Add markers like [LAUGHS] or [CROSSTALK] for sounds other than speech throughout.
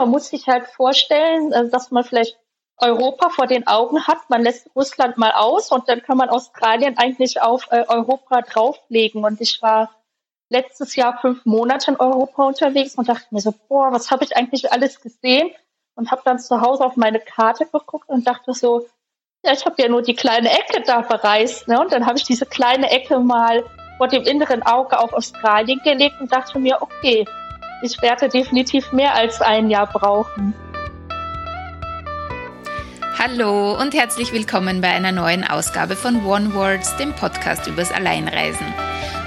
Man muss sich halt vorstellen, äh, dass man vielleicht Europa vor den Augen hat. Man lässt Russland mal aus und dann kann man Australien eigentlich auf äh, Europa drauflegen. Und ich war letztes Jahr fünf Monate in Europa unterwegs und dachte mir so, boah, was habe ich eigentlich alles gesehen? Und habe dann zu Hause auf meine Karte geguckt und dachte so, ja, ich habe ja nur die kleine Ecke da bereist. Ne? Und dann habe ich diese kleine Ecke mal vor dem inneren Auge auf Australien gelegt und dachte mir, okay, ich werde definitiv mehr als ein Jahr brauchen. Hallo und herzlich willkommen bei einer neuen Ausgabe von One Words, dem Podcast übers Alleinreisen.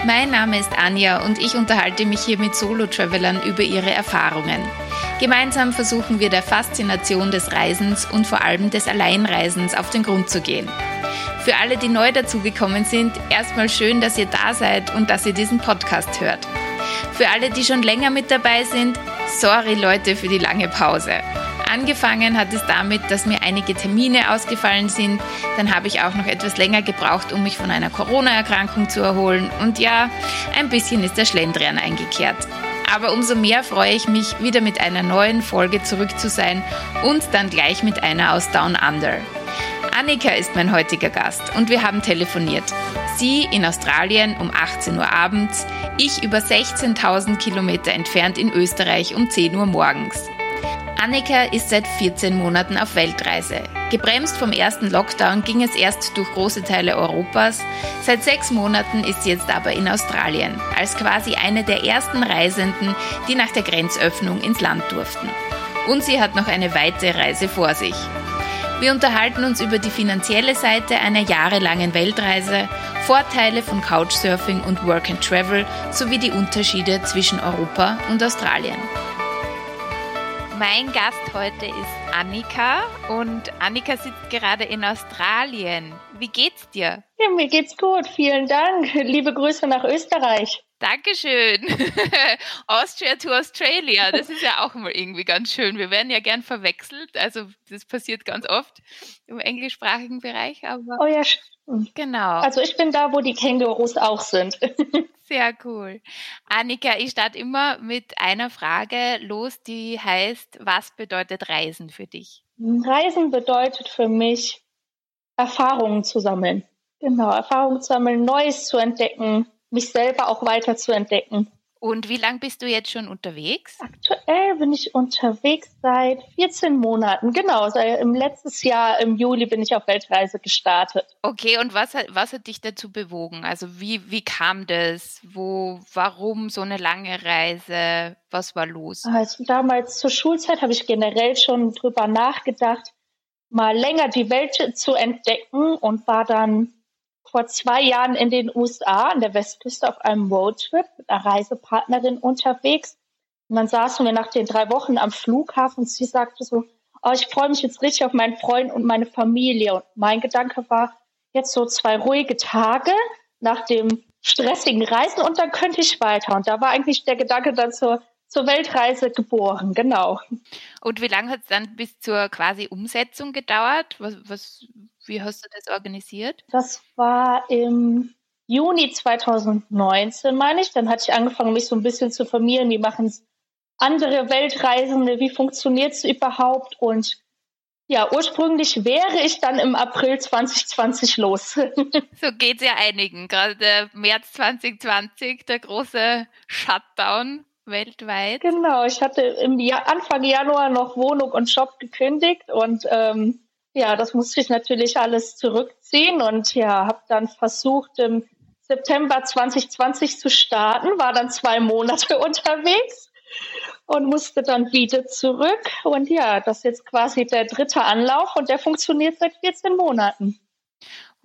Mein Name ist Anja und ich unterhalte mich hier mit Solo-Travelern über ihre Erfahrungen. Gemeinsam versuchen wir der Faszination des Reisens und vor allem des Alleinreisens auf den Grund zu gehen. Für alle, die neu dazugekommen sind, erstmal schön, dass ihr da seid und dass ihr diesen Podcast hört. Für alle, die schon länger mit dabei sind, sorry Leute für die lange Pause. Angefangen hat es damit, dass mir einige Termine ausgefallen sind. Dann habe ich auch noch etwas länger gebraucht, um mich von einer Corona-Erkrankung zu erholen. Und ja, ein bisschen ist der Schlendrian eingekehrt. Aber umso mehr freue ich mich, wieder mit einer neuen Folge zurück zu sein und dann gleich mit einer aus Down Under. Annika ist mein heutiger Gast und wir haben telefoniert. Sie in Australien um 18 Uhr abends, ich über 16.000 Kilometer entfernt in Österreich um 10 Uhr morgens. Annika ist seit 14 Monaten auf Weltreise. Gebremst vom ersten Lockdown ging es erst durch große Teile Europas. Seit sechs Monaten ist sie jetzt aber in Australien, als quasi eine der ersten Reisenden, die nach der Grenzöffnung ins Land durften. Und sie hat noch eine weite Reise vor sich. Wir unterhalten uns über die finanzielle Seite einer jahrelangen Weltreise, Vorteile von Couchsurfing und Work and Travel sowie die Unterschiede zwischen Europa und Australien. Mein Gast heute ist Annika und Annika sitzt gerade in Australien. Wie geht's dir? Ja, mir geht's gut. Vielen Dank. Liebe Grüße nach Österreich. Dankeschön. [LAUGHS] Austria to Australia. Das ist ja auch mal irgendwie ganz schön. Wir werden ja gern verwechselt. Also das passiert ganz oft im englischsprachigen Bereich. Aber oh ja, genau. Also ich bin da, wo die Kängurus auch sind. [LAUGHS] Sehr cool. Annika, ich starte immer mit einer Frage los, die heißt, was bedeutet Reisen für dich? Reisen bedeutet für mich, Erfahrungen zu sammeln. Genau, Erfahrungen zu sammeln, Neues zu entdecken, mich selber auch weiter zu entdecken. Und wie lange bist du jetzt schon unterwegs? Aktuell bin ich unterwegs seit 14 Monaten. Genau, seit im letztes Jahr im Juli bin ich auf Weltreise gestartet. Okay, und was hat, was hat dich dazu bewogen? Also wie, wie kam das? Wo, warum so eine lange Reise? Was war los? Also damals zur Schulzeit habe ich generell schon drüber nachgedacht, mal länger die Welt zu entdecken und war dann vor zwei Jahren in den USA an der Westküste auf einem Roadtrip mit einer Reisepartnerin unterwegs. Und dann saßen wir nach den drei Wochen am Flughafen und sie sagte so, oh, ich freue mich jetzt richtig auf meinen Freund und meine Familie. Und mein Gedanke war, jetzt so zwei ruhige Tage nach dem stressigen Reisen und dann könnte ich weiter. Und da war eigentlich der Gedanke dann zur, zur Weltreise geboren, genau. Und wie lange hat es dann bis zur quasi Umsetzung gedauert? Was, was, wie hast du das organisiert? Das war im Juni 2019, meine ich. Dann hatte ich angefangen, mich so ein bisschen zu formieren. Wie machen es andere Weltreisende? Wie funktioniert es überhaupt? Und ja, ursprünglich wäre ich dann im April 2020 los. [LAUGHS] so geht es ja einigen. Gerade März 2020, der große Shutdown weltweit. Genau, ich hatte im Jahr, Anfang Januar noch Wohnung und Job gekündigt und ähm, ja, das musste ich natürlich alles zurückziehen und ja, habe dann versucht, im September 2020 zu starten, war dann zwei Monate [LAUGHS] unterwegs und musste dann wieder zurück. Und ja, das ist jetzt quasi der dritte Anlauf und der funktioniert seit 14 Monaten.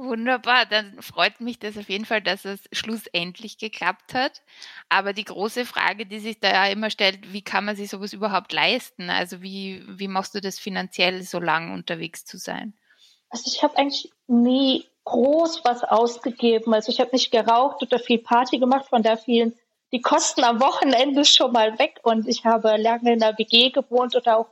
Wunderbar, dann freut mich das auf jeden Fall, dass es schlussendlich geklappt hat. Aber die große Frage, die sich da ja immer stellt, wie kann man sich sowas überhaupt leisten? Also wie, wie machst du das finanziell, so lang unterwegs zu sein? Also ich habe eigentlich nie groß was ausgegeben. Also ich habe nicht geraucht oder viel Party gemacht, von da fielen die Kosten am Wochenende schon mal weg. Und ich habe lange in der WG gewohnt oder auch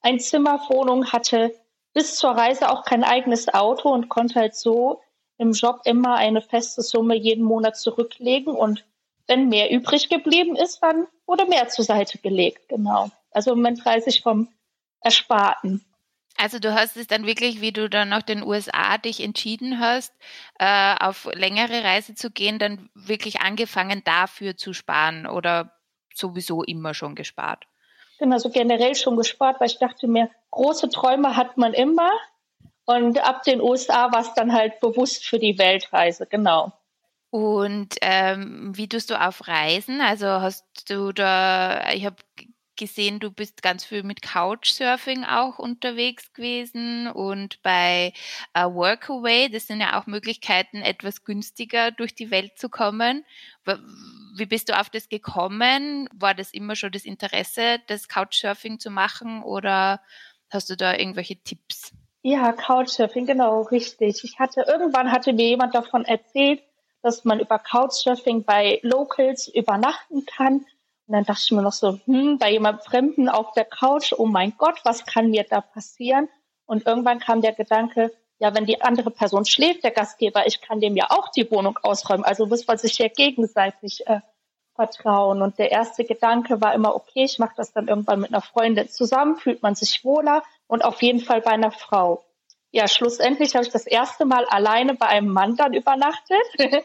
ein Zimmerwohnung hatte bis zur Reise auch kein eigenes Auto und konnte halt so im Job immer eine feste Summe jeden Monat zurücklegen und wenn mehr übrig geblieben ist, dann wurde mehr zur Seite gelegt, genau. Also im Moment reise ich vom Ersparten. Also du hast es dann wirklich, wie du dann nach den USA dich entschieden hast, äh, auf längere Reise zu gehen, dann wirklich angefangen dafür zu sparen oder sowieso immer schon gespart? Genau, so generell schon gespart, weil ich dachte mir, große Träume hat man immer. Und ab den USA war es dann halt bewusst für die Weltreise, genau. Und ähm, wie tust du auf Reisen? Also hast du da, ich habe gesehen, du bist ganz viel mit Couchsurfing auch unterwegs gewesen und bei uh, Workaway, das sind ja auch Möglichkeiten, etwas günstiger durch die Welt zu kommen. Wie bist du auf das gekommen? War das immer schon das Interesse, das Couchsurfing zu machen oder hast du da irgendwelche Tipps? Ja, Couchsurfing, genau, richtig. Ich hatte, irgendwann hatte mir jemand davon erzählt, dass man über Couchsurfing bei Locals übernachten kann. Und dann dachte ich mir noch so, hm, bei jemand Fremden auf der Couch, oh mein Gott, was kann mir da passieren? Und irgendwann kam der Gedanke, ja, wenn die andere Person schläft, der Gastgeber, ich kann dem ja auch die Wohnung ausräumen. Also muss man sich ja gegenseitig äh, vertrauen. Und der erste Gedanke war immer, okay, ich mache das dann irgendwann mit einer Freundin zusammen, fühlt man sich wohler und auf jeden Fall bei einer Frau. Ja, schlussendlich habe ich das erste Mal alleine bei einem Mann dann übernachtet. [LAUGHS]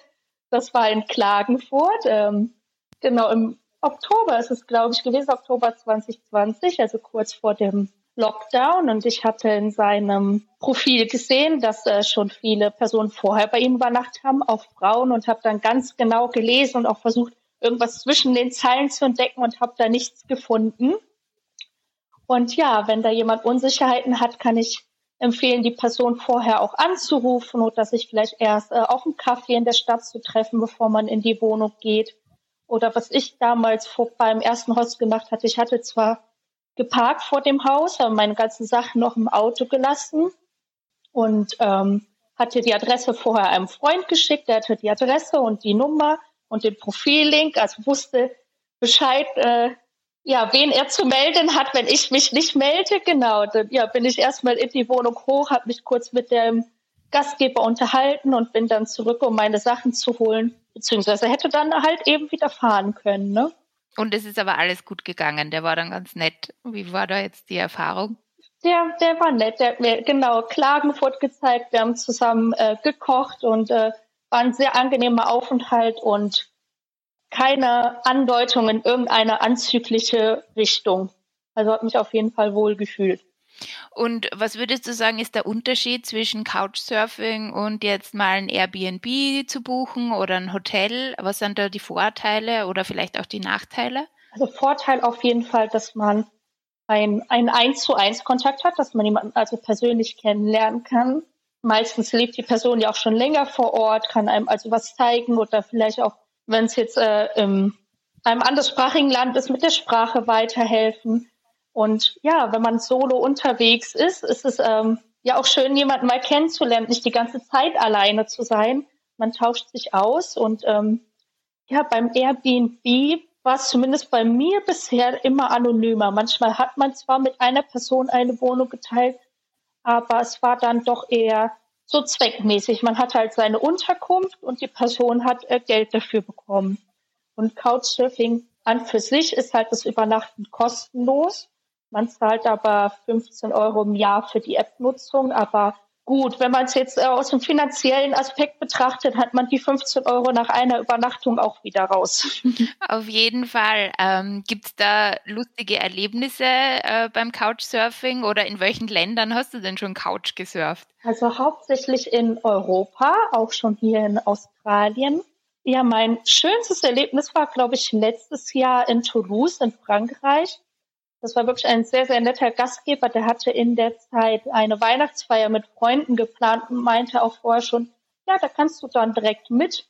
das war in Klagenfurt. Ähm, genau, im Oktober ist es, glaube ich, gewesen, Oktober 2020, also kurz vor dem Lockdown. Und ich hatte in seinem Profil gesehen, dass äh, schon viele Personen vorher bei ihm übernachtet haben, auch Frauen, und habe dann ganz genau gelesen und auch versucht, irgendwas zwischen den Zeilen zu entdecken und habe da nichts gefunden. Und ja, wenn da jemand Unsicherheiten hat, kann ich empfehlen, die Person vorher auch anzurufen oder sich vielleicht erst äh, auf einen Kaffee in der Stadt zu treffen, bevor man in die Wohnung geht. Oder was ich damals vor, beim ersten Haus gemacht hatte, ich hatte zwar geparkt vor dem Haus, aber meine ganzen Sachen noch im Auto gelassen und ähm, hatte die Adresse vorher einem Freund geschickt, der hatte die Adresse und die Nummer und den Profillink, also wusste Bescheid, äh, ja, wen er zu melden hat, wenn ich mich nicht melde. Genau, dann ja, bin ich erstmal in die Wohnung hoch, habe mich kurz mit dem Gastgeber unterhalten und bin dann zurück, um meine Sachen zu holen beziehungsweise hätte dann halt eben wieder fahren können. Ne? Und es ist aber alles gut gegangen. Der war dann ganz nett. Wie war da jetzt die Erfahrung? Der, der war nett. Der hat mir genau Klagenfurt gezeigt. Wir haben zusammen äh, gekocht und äh, war ein sehr angenehmer Aufenthalt und keine Andeutung in irgendeine anzügliche Richtung. Also hat mich auf jeden Fall wohl gefühlt. Und was würdest du sagen, ist der Unterschied zwischen Couchsurfing und jetzt mal ein Airbnb zu buchen oder ein Hotel? Was sind da die Vorteile oder vielleicht auch die Nachteile? Also Vorteil auf jeden Fall, dass man ein, einen 1 zu 1 Kontakt hat, dass man jemanden also persönlich kennenlernen kann. Meistens lebt die Person ja auch schon länger vor Ort, kann einem also was zeigen oder vielleicht auch, wenn es jetzt äh, in einem anderssprachigen Land ist, mit der Sprache weiterhelfen. Und ja, wenn man solo unterwegs ist, ist es ähm, ja auch schön, jemanden mal kennenzulernen, nicht die ganze Zeit alleine zu sein. Man tauscht sich aus und ähm, ja, beim Airbnb war es zumindest bei mir bisher immer anonymer. Manchmal hat man zwar mit einer Person eine Wohnung geteilt, aber es war dann doch eher so zweckmäßig. Man hat halt seine Unterkunft und die Person hat äh, Geld dafür bekommen. Und Couchsurfing an für sich ist halt das Übernachten kostenlos. Man zahlt aber 15 Euro im Jahr für die App-Nutzung. Aber gut, wenn man es jetzt äh, aus dem finanziellen Aspekt betrachtet, hat man die 15 Euro nach einer Übernachtung auch wieder raus. [LAUGHS] Auf jeden Fall. Ähm, Gibt es da lustige Erlebnisse äh, beim Couchsurfing oder in welchen Ländern hast du denn schon Couch gesurft? Also hauptsächlich in Europa, auch schon hier in Australien. Ja, mein schönstes Erlebnis war, glaube ich, letztes Jahr in Toulouse in Frankreich. Das war wirklich ein sehr, sehr netter Gastgeber. Der hatte in der Zeit eine Weihnachtsfeier mit Freunden geplant und meinte auch vorher schon, ja, da kannst du dann direkt mit.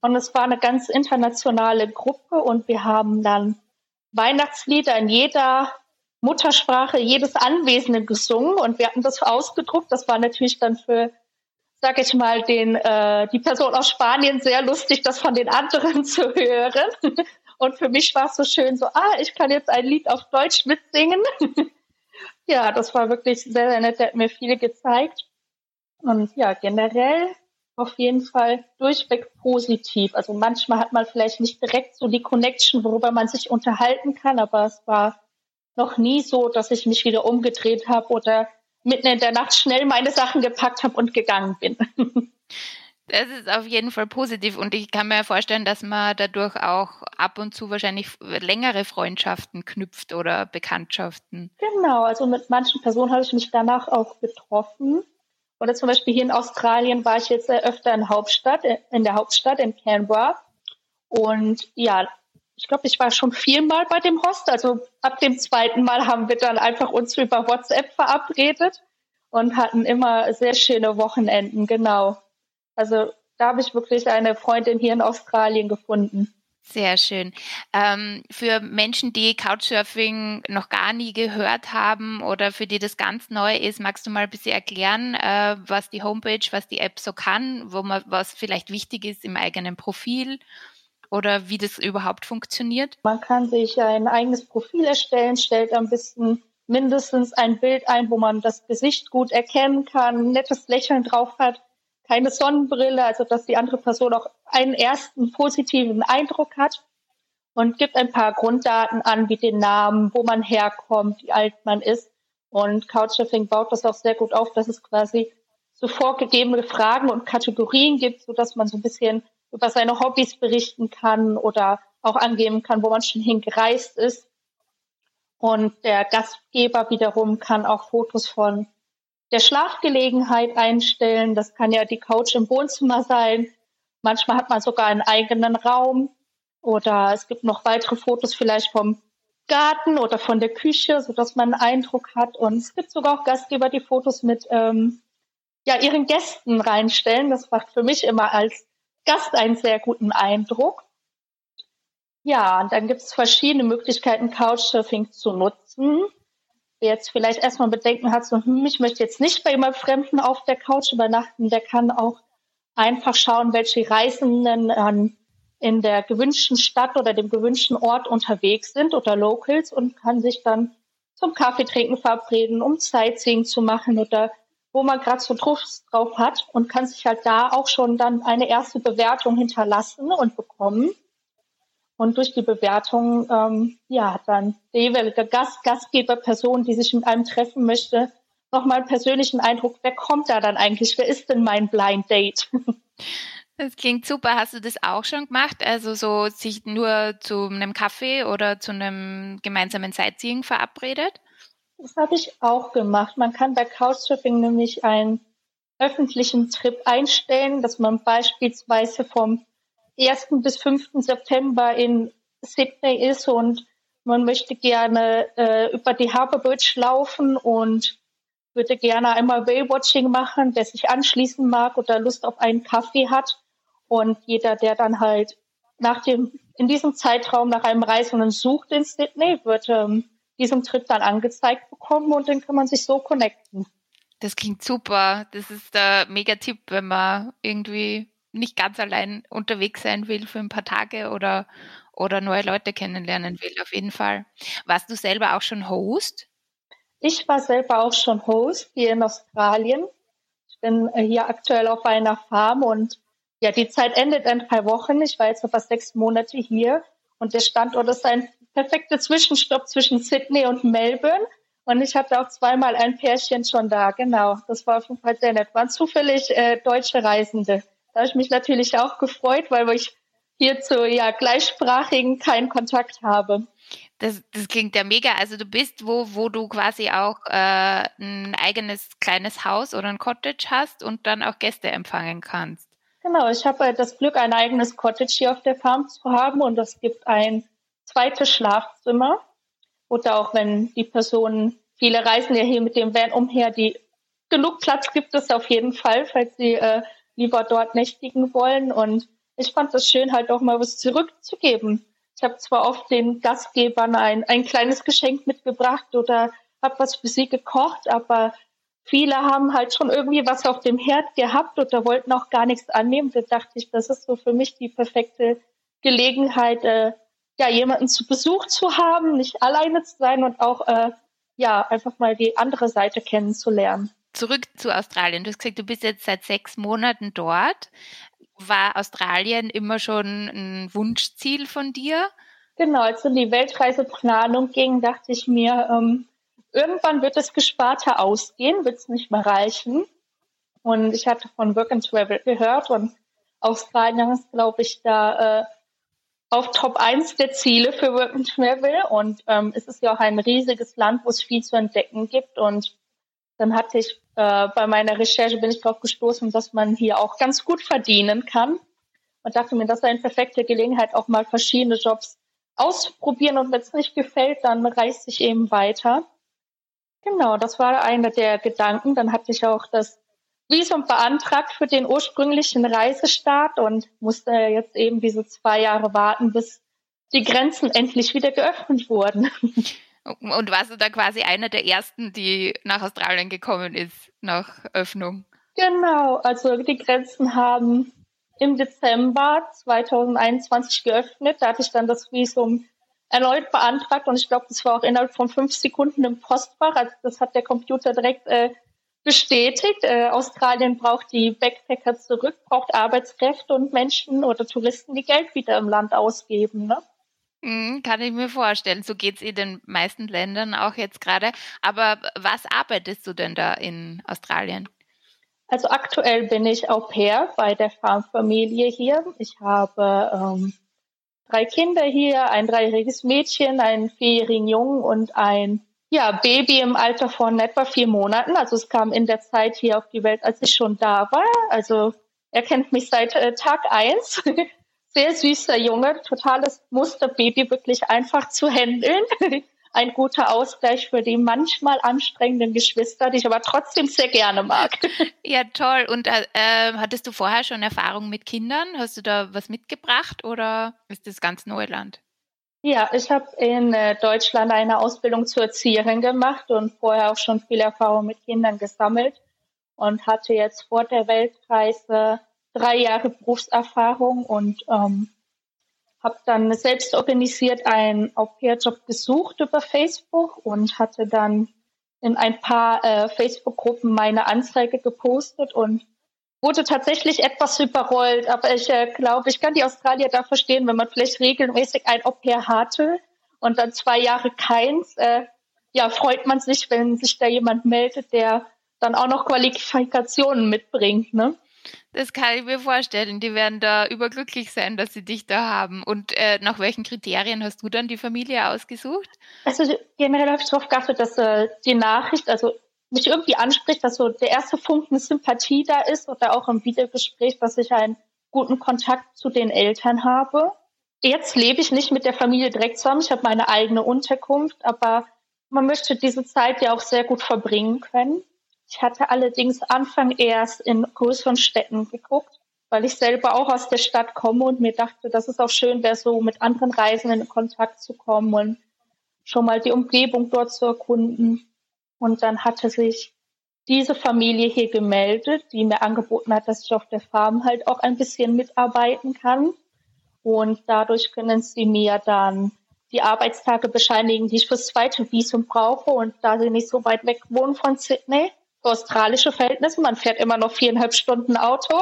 Und es war eine ganz internationale Gruppe und wir haben dann Weihnachtslieder in jeder Muttersprache jedes Anwesenden gesungen und wir hatten das ausgedruckt. Das war natürlich dann für, sag ich mal, den äh, die Person aus Spanien sehr lustig, das von den anderen [LAUGHS] zu hören. Und für mich war es so schön, so, ah, ich kann jetzt ein Lied auf Deutsch mitsingen. [LAUGHS] ja, das war wirklich sehr, sehr nett. Der hat mir viele gezeigt. Und ja, generell auf jeden Fall durchweg positiv. Also manchmal hat man vielleicht nicht direkt so die Connection, worüber man sich unterhalten kann, aber es war noch nie so, dass ich mich wieder umgedreht habe oder mitten in der Nacht schnell meine Sachen gepackt habe und gegangen bin. [LAUGHS] Das ist auf jeden Fall positiv und ich kann mir vorstellen, dass man dadurch auch ab und zu wahrscheinlich längere Freundschaften knüpft oder Bekanntschaften. Genau, also mit manchen Personen habe ich mich danach auch getroffen. Oder zum Beispiel hier in Australien war ich jetzt öfter in Hauptstadt, in der Hauptstadt in Canberra. Und ja, ich glaube, ich war schon viermal bei dem Host. Also ab dem zweiten Mal haben wir dann einfach uns über WhatsApp verabredet und hatten immer sehr schöne Wochenenden, genau. Also da habe ich wirklich eine Freundin hier in Australien gefunden. Sehr schön. Ähm, für Menschen, die Couchsurfing noch gar nie gehört haben oder für die das ganz neu ist, magst du mal ein bisschen erklären, äh, was die Homepage, was die App so kann, wo man, was vielleicht wichtig ist im eigenen Profil oder wie das überhaupt funktioniert? Man kann sich ein eigenes Profil erstellen, stellt am besten mindestens ein Bild ein, wo man das Gesicht gut erkennen kann, nettes Lächeln drauf hat keine Sonnenbrille, also dass die andere Person auch einen ersten positiven Eindruck hat und gibt ein paar Grunddaten an, wie den Namen, wo man herkommt, wie alt man ist. Und Couchsurfing baut das auch sehr gut auf, dass es quasi so vorgegebene Fragen und Kategorien gibt, so dass man so ein bisschen über seine Hobbys berichten kann oder auch angeben kann, wo man schon hingereist ist. Und der Gastgeber wiederum kann auch Fotos von der Schlafgelegenheit einstellen. Das kann ja die Couch im Wohnzimmer sein. Manchmal hat man sogar einen eigenen Raum oder es gibt noch weitere Fotos vielleicht vom Garten oder von der Küche, so dass man einen Eindruck hat. Und es gibt sogar auch Gastgeber, die Fotos mit ähm, ja, ihren Gästen reinstellen. Das macht für mich immer als Gast einen sehr guten Eindruck. Ja, und dann gibt es verschiedene Möglichkeiten, Couchsurfing zu nutzen jetzt vielleicht erstmal Bedenken hat, so, hm, ich möchte jetzt nicht bei jemand Fremden auf der Couch übernachten, der kann auch einfach schauen, welche Reisenden ähm, in der gewünschten Stadt oder dem gewünschten Ort unterwegs sind oder Locals und kann sich dann zum Kaffeetrinken verabreden, um Sightseeing zu machen oder wo man gerade so Lust drauf hat und kann sich halt da auch schon dann eine erste Bewertung hinterlassen und bekommen und durch die Bewertung, ähm, ja, dann der jeweilige Gast, Gastgeber, Person, die sich mit einem treffen möchte, nochmal einen persönlichen Eindruck, wer kommt da dann eigentlich? Wer ist denn mein Blind Date? [LAUGHS] Das klingt super. Hast du das auch schon gemacht? Also so sich nur zu einem Kaffee oder zu einem gemeinsamen Sightseeing verabredet? Das habe ich auch gemacht. Man kann bei Couchsurfing nämlich einen öffentlichen Trip einstellen, dass man beispielsweise vom 1. bis 5. September in Sydney ist und man möchte gerne äh, über die Harbour Bridge laufen und würde gerne einmal Whale-Watching machen, der sich anschließen mag oder Lust auf einen Kaffee hat. Und jeder, der dann halt nach dem, in diesem Zeitraum nach einem Reisenden sucht in Sydney, wird ähm, diesem Trip dann angezeigt bekommen und dann kann man sich so connecten. Das klingt super. Das ist der Mega-Tipp, wenn man irgendwie nicht ganz allein unterwegs sein will für ein paar Tage oder, oder neue Leute kennenlernen will, auf jeden Fall. Warst du selber auch schon Host? Ich war selber auch schon Host hier in Australien. Ich bin äh, hier aktuell auf einer Farm und ja, die Zeit endet in drei Wochen. Ich war jetzt noch fast sechs Monate hier und der Standort ist ein perfekter Zwischenstopp zwischen Sydney und Melbourne. Und ich hatte auch zweimal ein Pärchen schon da, genau. Das war auf jeden Fall sehr nett. Waren zufällig äh, deutsche Reisende. Da habe ich mich natürlich auch gefreut, weil ich hier zu ja, Gleichsprachigen keinen Kontakt habe. Das, das klingt ja mega. Also du bist wo, wo du quasi auch äh, ein eigenes kleines Haus oder ein Cottage hast und dann auch Gäste empfangen kannst. Genau, ich habe das Glück, ein eigenes Cottage hier auf der Farm zu haben und es gibt ein zweites Schlafzimmer. Oder auch wenn die Personen, viele reisen ja hier mit dem Van umher, die genug Platz gibt es auf jeden Fall, falls sie äh, lieber dort nächtigen wollen. Und ich fand es schön, halt auch mal was zurückzugeben. Ich habe zwar oft den Gastgebern ein, ein kleines Geschenk mitgebracht oder habe was für sie gekocht, aber viele haben halt schon irgendwie was auf dem Herd gehabt oder wollten auch gar nichts annehmen. Da dachte ich, das ist so für mich die perfekte Gelegenheit, äh, ja, jemanden zu Besuch zu haben, nicht alleine zu sein und auch äh, ja, einfach mal die andere Seite kennenzulernen zurück zu Australien. Du hast gesagt, du bist jetzt seit sechs Monaten dort. War Australien immer schon ein Wunschziel von dir? Genau, als um die Weltreiseplanung ging, dachte ich mir, ähm, irgendwann wird das Gesparte ausgehen, wird es nicht mehr reichen. Und ich hatte von Work and Travel gehört und Australien ist, glaube ich, da äh, auf Top 1 der Ziele für Work and Travel. Und ähm, es ist ja auch ein riesiges Land, wo es viel zu entdecken gibt. Und dann hatte ich äh, bei meiner Recherche bin ich darauf gestoßen, dass man hier auch ganz gut verdienen kann. Und dachte mir, das ist eine perfekte Gelegenheit, auch mal verschiedene Jobs auszuprobieren. Und wenn es nicht gefällt, dann reise ich eben weiter. Genau, das war einer der Gedanken. Dann hatte ich auch das Visum beantragt für den ursprünglichen Reisestart und musste jetzt eben diese zwei Jahre warten, bis die Grenzen endlich wieder geöffnet wurden. [LAUGHS] Und warst du da quasi einer der ersten, die nach Australien gekommen ist, nach Öffnung? Genau, also die Grenzen haben im Dezember 2021 geöffnet. Da hatte ich dann das Visum erneut beantragt und ich glaube, das war auch innerhalb von fünf Sekunden im Postfach. Also das hat der Computer direkt äh, bestätigt. Äh, Australien braucht die Backpacker zurück, braucht Arbeitskräfte und Menschen oder Touristen, die Geld wieder im Land ausgeben. Ne? Mhm, kann ich mir vorstellen. So geht es in den meisten Ländern auch jetzt gerade. Aber was arbeitest du denn da in Australien? Also aktuell bin ich Au pair bei der Farmfamilie hier. Ich habe ähm, drei Kinder hier, ein dreijähriges Mädchen, einen vierjährigen Jungen und ein ja, Baby im Alter von etwa vier Monaten. Also es kam in der Zeit hier auf die Welt, als ich schon da war. Also er kennt mich seit äh, Tag eins. [LAUGHS] Sehr süßer Junge, totales Musterbaby, wirklich einfach zu handeln. [LAUGHS] Ein guter Ausgleich für die manchmal anstrengenden Geschwister, die ich aber trotzdem sehr gerne mag. [LAUGHS] Ja, toll. Und äh, äh, hattest du vorher schon Erfahrung mit Kindern? Hast du da was mitgebracht oder ist das ganz Neuland? Ja, ich habe in äh, Deutschland eine Ausbildung zur Erzieherin gemacht und vorher auch schon viel Erfahrung mit Kindern gesammelt und hatte jetzt vor der Weltreise drei Jahre Berufserfahrung und ähm, habe dann selbst organisiert einen Au-pair-Job gesucht über Facebook und hatte dann in ein paar äh, Facebook-Gruppen meine Anzeige gepostet und wurde tatsächlich etwas überrollt. Aber ich äh, glaube, ich kann die Australier da verstehen, wenn man vielleicht regelmäßig ein Au-pair hatte und dann zwei Jahre keins. Äh, ja, freut man sich, wenn sich da jemand meldet, der dann auch noch Qualifikationen mitbringt. Ne? Das kann ich mir vorstellen. Die werden da überglücklich sein, dass sie dich da haben. Und äh, nach welchen Kriterien hast du dann die Familie ausgesucht? Also generell habe ich darauf geachtet, dass äh, die Nachricht, also mich irgendwie anspricht, dass so der erste Funken Sympathie da ist oder auch im Videogespräch, dass ich einen guten Kontakt zu den Eltern habe. Jetzt lebe ich nicht mit der Familie direkt zusammen. Ich habe meine eigene Unterkunft, aber man möchte diese Zeit ja auch sehr gut verbringen können. Ich hatte allerdings Anfang erst in größeren Städten geguckt, weil ich selber auch aus der Stadt komme und mir dachte, dass es auch schön wäre, so mit anderen Reisenden in Kontakt zu kommen und schon mal die Umgebung dort zu erkunden. Und dann hatte sich diese Familie hier gemeldet, die mir angeboten hat, dass ich auf der Farm halt auch ein bisschen mitarbeiten kann. Und dadurch können sie mir dann die Arbeitstage bescheinigen, die ich fürs zweite Visum brauche. Und da sie nicht so weit weg wohnen von Sydney, australische Verhältnisse, man fährt immer noch viereinhalb Stunden Auto,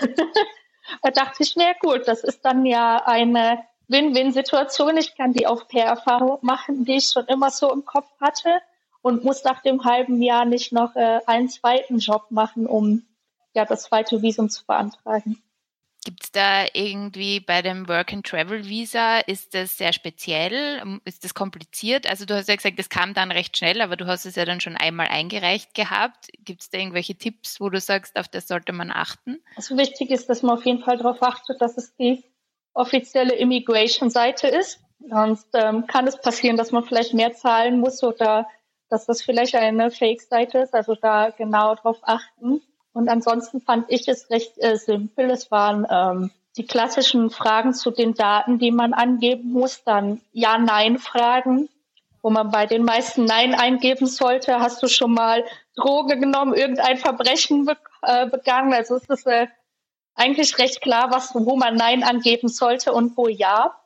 [LAUGHS] da dachte ich, na gut, das ist dann ja eine Win-Win-Situation. Ich kann die Auf-Pair-Erfahrung machen, die ich schon immer so im Kopf hatte und muss nach dem halben Jahr nicht noch äh, einen zweiten Job machen, um ja das zweite Visum zu beantragen. Gibt es da irgendwie bei dem Work-and-Travel-Visa, ist das sehr speziell? Ist das kompliziert? Also du hast ja gesagt, das kam dann recht schnell, aber du hast es ja dann schon einmal eingereicht gehabt. Gibt es da irgendwelche Tipps, wo du sagst, auf das sollte man achten? Also wichtig ist, dass man auf jeden Fall darauf achtet, dass es die offizielle Immigration-Seite ist. Sonst ähm, kann es passieren, dass man vielleicht mehr zahlen muss oder dass das vielleicht eine Fake-Seite ist, also da genau drauf achten. Und ansonsten fand ich es recht äh, simpel. Es waren ähm, die klassischen Fragen zu den Daten, die man angeben muss, dann Ja-Nein-Fragen, wo man bei den meisten Nein eingeben sollte. Hast du schon mal Droge genommen, irgendein Verbrechen be äh, begangen? Also es ist äh, eigentlich recht klar, was, wo man Nein angeben sollte und wo Ja.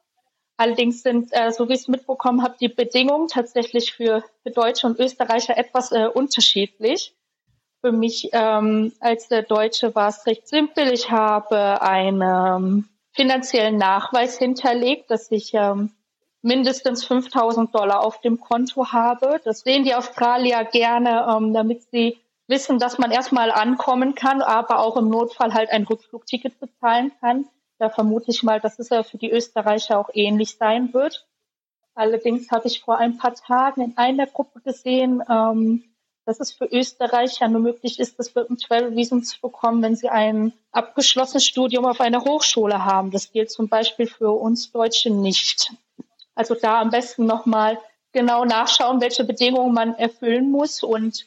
Allerdings sind, äh, so wie ich es mitbekommen habe, die Bedingungen tatsächlich für, für Deutsche und Österreicher etwas äh, unterschiedlich. Für mich ähm, als der Deutsche war es recht simpel. Ich habe einen ähm, finanziellen Nachweis hinterlegt, dass ich ähm, mindestens 5000 Dollar auf dem Konto habe. Das sehen die Australier gerne, ähm, damit sie wissen, dass man erstmal ankommen kann, aber auch im Notfall halt ein Rückflugticket bezahlen kann. Da vermute ich mal, dass es ja für die Österreicher auch ähnlich sein wird. Allerdings habe ich vor ein paar Tagen in einer Gruppe gesehen, ähm, dass es für Österreicher nur möglich ist, das Work Travel Visum zu bekommen, wenn sie ein abgeschlossenes Studium auf einer Hochschule haben. Das gilt zum Beispiel für uns Deutsche nicht. Also da am besten nochmal genau nachschauen, welche Bedingungen man erfüllen muss. Und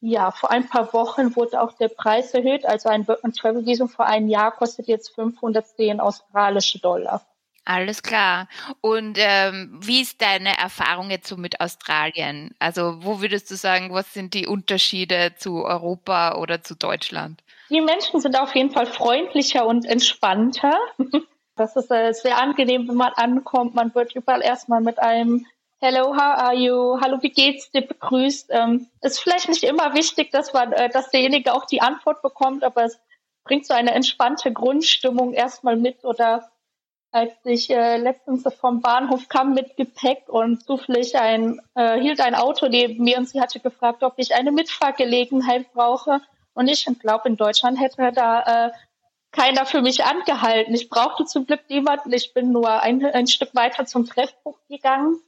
ja, vor ein paar Wochen wurde auch der Preis erhöht. Also ein Work and Travel Visum für ein Jahr kostet jetzt 510 australische Dollar. Alles klar. Und ähm, wie ist deine Erfahrung jetzt so mit Australien? Also wo würdest du sagen, was sind die Unterschiede zu Europa oder zu Deutschland? Die Menschen sind auf jeden Fall freundlicher und entspannter. [LAUGHS] Das ist äh, sehr angenehm, wenn man ankommt. Man wird überall erstmal mit einem Hello, how are you? Hallo, wie geht's dir? begrüßt. Ähm, ist vielleicht nicht immer wichtig, dass man, äh, dass derjenige auch die Antwort bekommt, aber es bringt so eine entspannte Grundstimmung erstmal mit oder als ich äh, letztens vom Bahnhof kam mit Gepäck und zufällig ein, äh, hielt ein Auto neben mir und sie hatte gefragt, ob ich eine Mitfahrgelegenheit brauche. Und ich glaube, in Deutschland hätte da äh, keiner für mich angehalten. Ich brauchte zum Glück niemanden. Ich bin nur ein, ein Stück weiter zum Treffpunkt gegangen.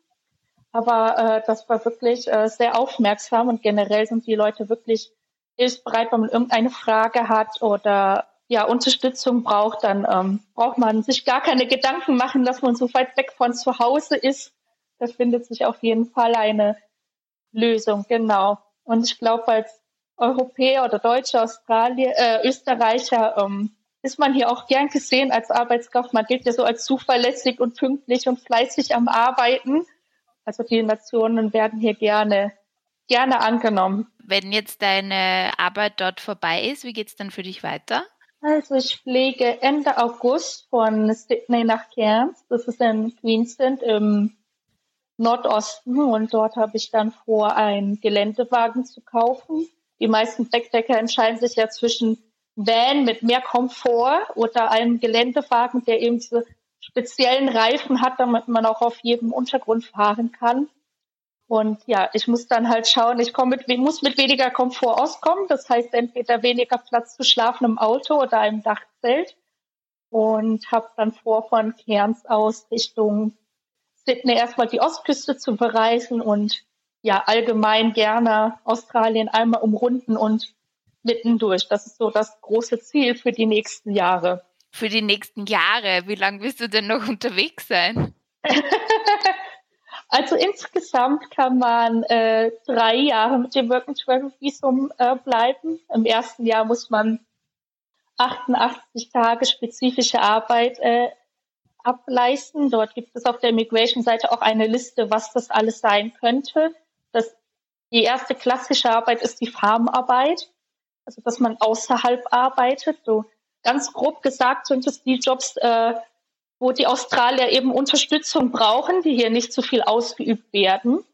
Aber äh, das war wirklich äh, sehr aufmerksam und generell sind die Leute wirklich hilfsbereit, wenn man irgendeine Frage hat oder ja, Unterstützung braucht, dann ähm, braucht man sich gar keine Gedanken machen, dass man so weit weg von zu Hause ist. Da findet sich auf jeden Fall eine Lösung, genau. Und ich glaube, als Europäer oder Deutsche, Australier, äh, Österreicher ähm, ist man hier auch gern gesehen als Arbeitskraft. Man gilt ja so als zuverlässig und pünktlich und fleißig am Arbeiten. Also die Nationen werden hier gerne, gerne angenommen. Wenn jetzt deine Arbeit dort vorbei ist, wie geht es dann für dich weiter? Also ich fliege Ende August von Sydney nach Cairns. Das ist in Queensland im Nordosten und dort habe ich dann vor, einen Geländewagen zu kaufen. Die meisten Backpacker entscheiden sich ja zwischen Van mit mehr Komfort oder einem Geländewagen, der eben diese speziellen Reifen hat, damit man auch auf jedem Untergrund fahren kann. Und ja, ich muss dann halt schauen, ich komme mit, muss mit weniger Komfort auskommen. Das heißt entweder weniger Platz zu schlafen im Auto oder im Dachzelt. Und habe dann vor, von Cairns aus Richtung Sydney erstmal die Ostküste zu bereisen und ja, allgemein gerne Australien einmal umrunden und mittendurch. Das ist so das große Ziel für die nächsten Jahre. Für die nächsten Jahre? Wie lange wirst du denn noch unterwegs sein? [LAUGHS] Also insgesamt kann man äh, drei Jahre mit dem Work and Travel Visum äh, bleiben. Im ersten Jahr muss man 88 Tage spezifische Arbeit äh, ableisten. Dort gibt es auf der Immigration-Seite auch eine Liste, was das alles sein könnte. Das, die erste klassische Arbeit ist die Farmarbeit, also dass man außerhalb arbeitet. So ganz grob gesagt sind es die Jobs, äh, wo die Australier eben Unterstützung brauchen, die hier nicht so viel ausgeübt werden.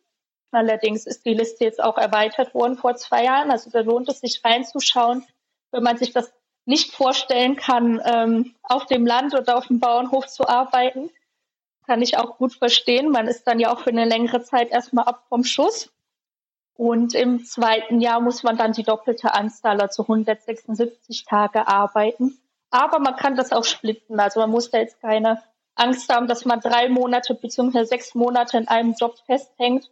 Allerdings ist die Liste jetzt auch erweitert worden vor zwei Jahren. Also da lohnt es sich reinzuschauen, wenn man sich das nicht vorstellen kann, ähm, auf dem Land oder auf dem Bauernhof zu arbeiten. Kann ich auch gut verstehen. Man ist dann ja auch für eine längere Zeit erstmal ab vom Schuss. Und im zweiten Jahr muss man dann die doppelte Anzahl, also 176 Tage arbeiten. Aber man kann das auch splitten. Also man muss da jetzt keine Angst haben, dass man drei Monate bzw. sechs Monate in einem Job festhängt.